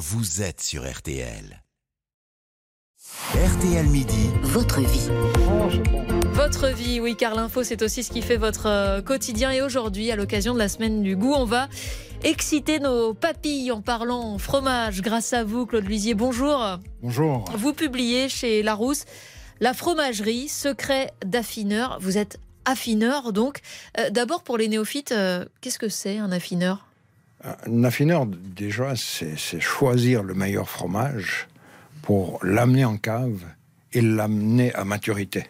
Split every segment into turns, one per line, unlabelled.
vous êtes sur RTL. RTL Midi.
Votre vie.
Votre vie, oui, car l'info, c'est aussi ce qui fait votre euh, quotidien. Et aujourd'hui, à l'occasion de la semaine du goût, on va exciter nos papilles en parlant fromage. Grâce à vous, Claude Luisier, bonjour.
Bonjour.
Vous publiez chez Larousse La fromagerie, secret d'affineur. Vous êtes affineur, donc. Euh, D'abord, pour les néophytes, euh, qu'est-ce que c'est un affineur?
Un affineur, déjà, c'est choisir le meilleur fromage pour l'amener en cave et l'amener à maturité.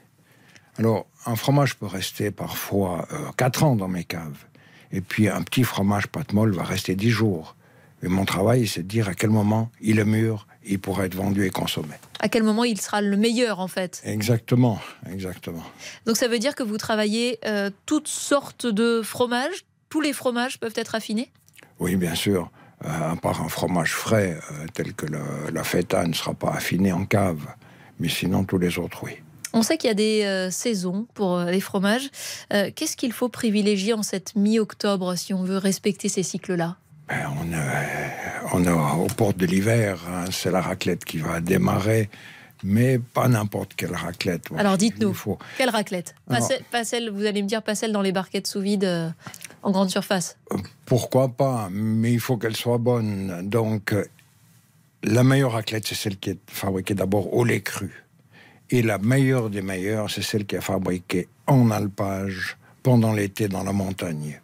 Alors, un fromage peut rester parfois 4 ans dans mes caves. Et puis, un petit fromage pâte molle va rester 10 jours. Et mon travail, c'est de dire à quel moment il est mûr, il pourra être vendu et consommé.
À quel moment il sera le meilleur, en fait?
Exactement, exactement.
Donc, ça veut dire que vous travaillez euh, toutes sortes de fromages? Tous les fromages peuvent être affinés?
Oui, bien sûr. Euh, à part un fromage frais, euh, tel que le- la feta ne sera pas affiné en cave. Mais sinon, tous les autres, oui.
On sait qu'il y a des euh, saisons pour euh, les fromages. Qu'est-ce qu'il faut privilégier en cette mi-octobre si on veut respecter ces cycles-là?
Ben, on, est, on est aux portes de l'hiver. hein. C'est la raclette qui va démarrer. Mais pas n'importe quelle raclette.
Alors dites-nous, quelle raclette? Pas,
Alors-
celle, pas celle, vous allez me dire, pas celle dans les barquettes sous vide euh, en grande surface.
Pourquoi pas Mais il faut qu'elle soit bonne. Donc, euh, la meilleure raclette, c'est celle qui est fabriquée d'abord au lait cru. Et la meilleure des meilleures, c'est celle qui est fabriquée en alpage pendant l'été dans la montagne.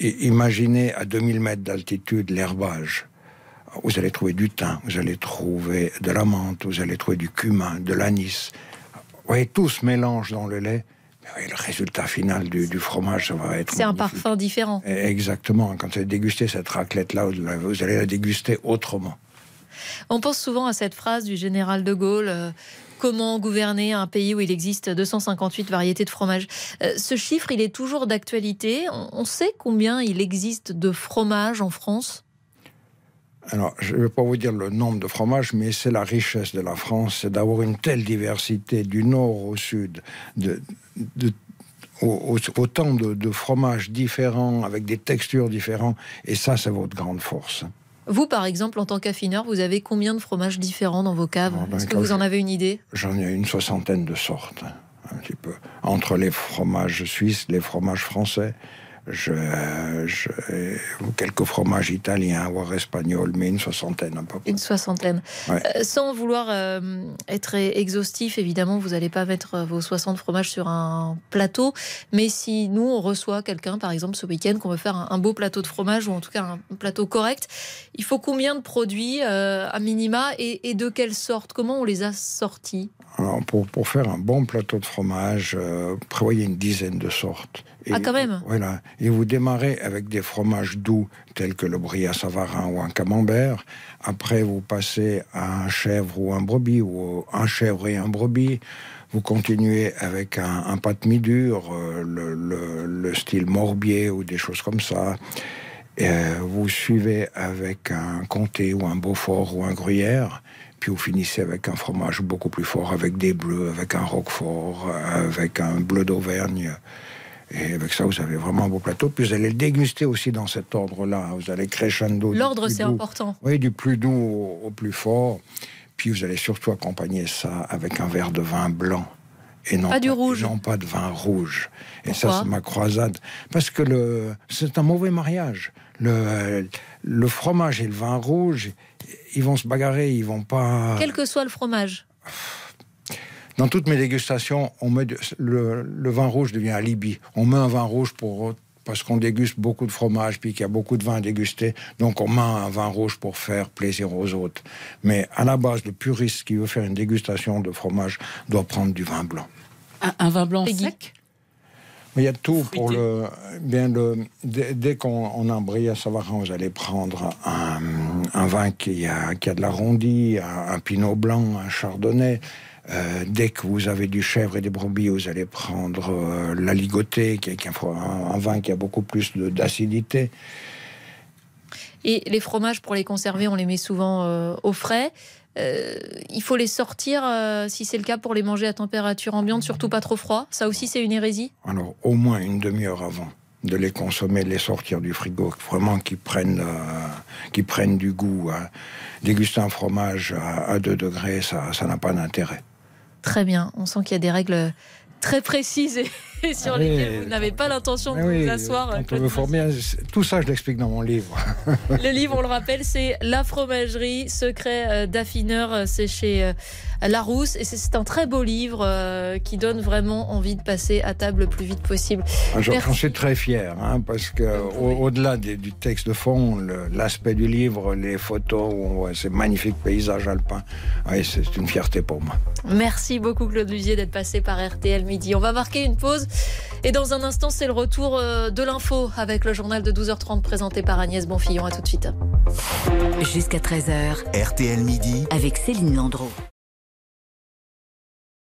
Et imaginez à 2000 mètres d'altitude l'herbage. Vous allez trouver du thym, vous allez trouver de la menthe, vous allez trouver du cumin, de l'anis. Vous voyez, tout se mélange dans le lait. Oui, le résultat final du, du fromage, ça va être.
C'est un parfum différent.
Exactement. Quand vous allez déguster cette raclette-là, vous allez la déguster autrement.
On pense souvent à cette phrase du général de Gaulle. euh, Comment gouverner un pays où il existe 258 variétés de fromage? Euh, Ce chiffre, il est toujours d'actualité. On on sait combien il existe de fromages en France?
Alors, je ne vais pas vous dire le nombre de fromages, mais c'est la richesse de la France, c'est d'avoir une telle diversité du nord au sud, de, de- au- au- autant de, de fromages différents, avec des textures différentes, et ça, c'est votre grande force.
Vous, par exemple, en tant qu'affineur, vous avez combien de fromages différents dans vos caves?
Oh, ben,
Est-ce que vous en avez une idée?
J'en ai une soixantaine de sortes, hein, un petit peu. Entre les fromages suisses, les fromages français, je, je- quelques fromages italiens, voire espagnols, mais une soixantaine à peu près.
Une soixantaine.
Ouais.
Euh, sans vouloir euh, être exhaustif, évidemment, vous n'allez pas mettre euh, vos 60 fromages sur un plateau. Mais si nous, on reçoit quelqu'un, par exemple, ce week-end, qu'on veut faire un, un beau plateau de fromage, ou en tout cas un, plateau correct, il faut combien de produits euh, à minima et, et de quelle sorte? Comment on les a sortis?
Alors, pour, pour faire un bon plateau de fromage, prévoyez une dizaine de sortes. Et,
Ah, quand même?
Voilà. Et vous démarrez avec des fromages doux, tels que le à savarin ou un camembert. Après, vous passez à un chèvre ou un brebis, ou un chèvre et un brebis. Vous continuez avec un, pâte mi-dur, euh, le, le- le style morbier ou des choses comme ça. Euh, vous suivez avec un comté ou un beaufort ou un gruyère. Puis vous finissez avec un fromage beaucoup plus fort, avec des bleus, avec un roquefort, euh, avec un bleu d'Auvergne. Et avec ça, vous avez vraiment un beau plateau. Puis vous allez le déguster aussi dans cet ordre-là. Vous allez crescendo.
L'ordre, c'est important.
Oui, du plus doux au, au plus fort. Puis vous allez surtout accompagner ça avec un verre de vin blanc. Et non
Pas du rouge.
non pas de vin rouge. Et ça, c'est ma croisade. Parce que le, c'est un mauvais mariage. Le, le fromage et le vin rouge, ils vont se bagarrer, ils vont pas.
Quel que soit le fromage.
Dans toutes mes dégustations, on met de- le, le vin rouge devient alibi. On met un vin rouge pour parce qu'on déguste beaucoup de fromage, puis qu'il y a beaucoup de vin à déguster. Donc on met un vin rouge pour faire plaisir aux autres. Mais à la base, le puriste qui veut faire une dégustation de fromage doit prendre du vin blanc.
Un, un vin blanc
Peggy.
sec?
Mais il y a tout pour le. Bien le. Dès, dès qu'on on a un brie à Savarin, vous allez prendre un, un vin qui a, qui a de l'arrondi, un, un pinot blanc, un chardonnay. Euh, dès que vous avez du chèvre et des brebis, vous allez prendre euh, la ligotée, qui est, un, un vin qui a beaucoup plus d'acidité.
Et les fromages, pour les conserver, on les met souvent euh, au frais. Euh, il faut les sortir, si c'est le cas, pour les manger à température ambiante, surtout pas trop froid. Ça aussi, c'est une hérésie.
Alors, au moins une demi-heure avant. de les consommer, de les sortir du frigo, vraiment qu'ils prennent, euh, prennent du goût. Hein. Déguster un fromage à, 2 degrés, ça n'a pas d'intérêt.
Très bien, on sent qu'il y a des règles très précises et sur ah lesquelles vous n'avez pas l'intention de vous asseoir.
tout ça, je l'explique dans mon livre.
le livre, on le rappelle, c'est La fromagerie, secret euh, d'affineur. C'est chez euh, Larousse. Et c'est un très beau livre euh, qui donne vraiment envie de passer à table le plus vite possible.
Ah, j'en suis très fier, hein, parce que au-delà du texte de fond, l'aspect du livre, les photos, on voit ces magnifiques paysages alpins, c'est une fierté pour moi.
Merci beaucoup Claude Lusier d'être passé par RTL Midi. On va marquer une pause et dans un instant, c'est le retour euh, de l'info avec le journal de 12h30 présenté par Agnès Bonfillon. À tout de suite.
Jusqu'à 13h, RTL Midi
avec Céline Landreau.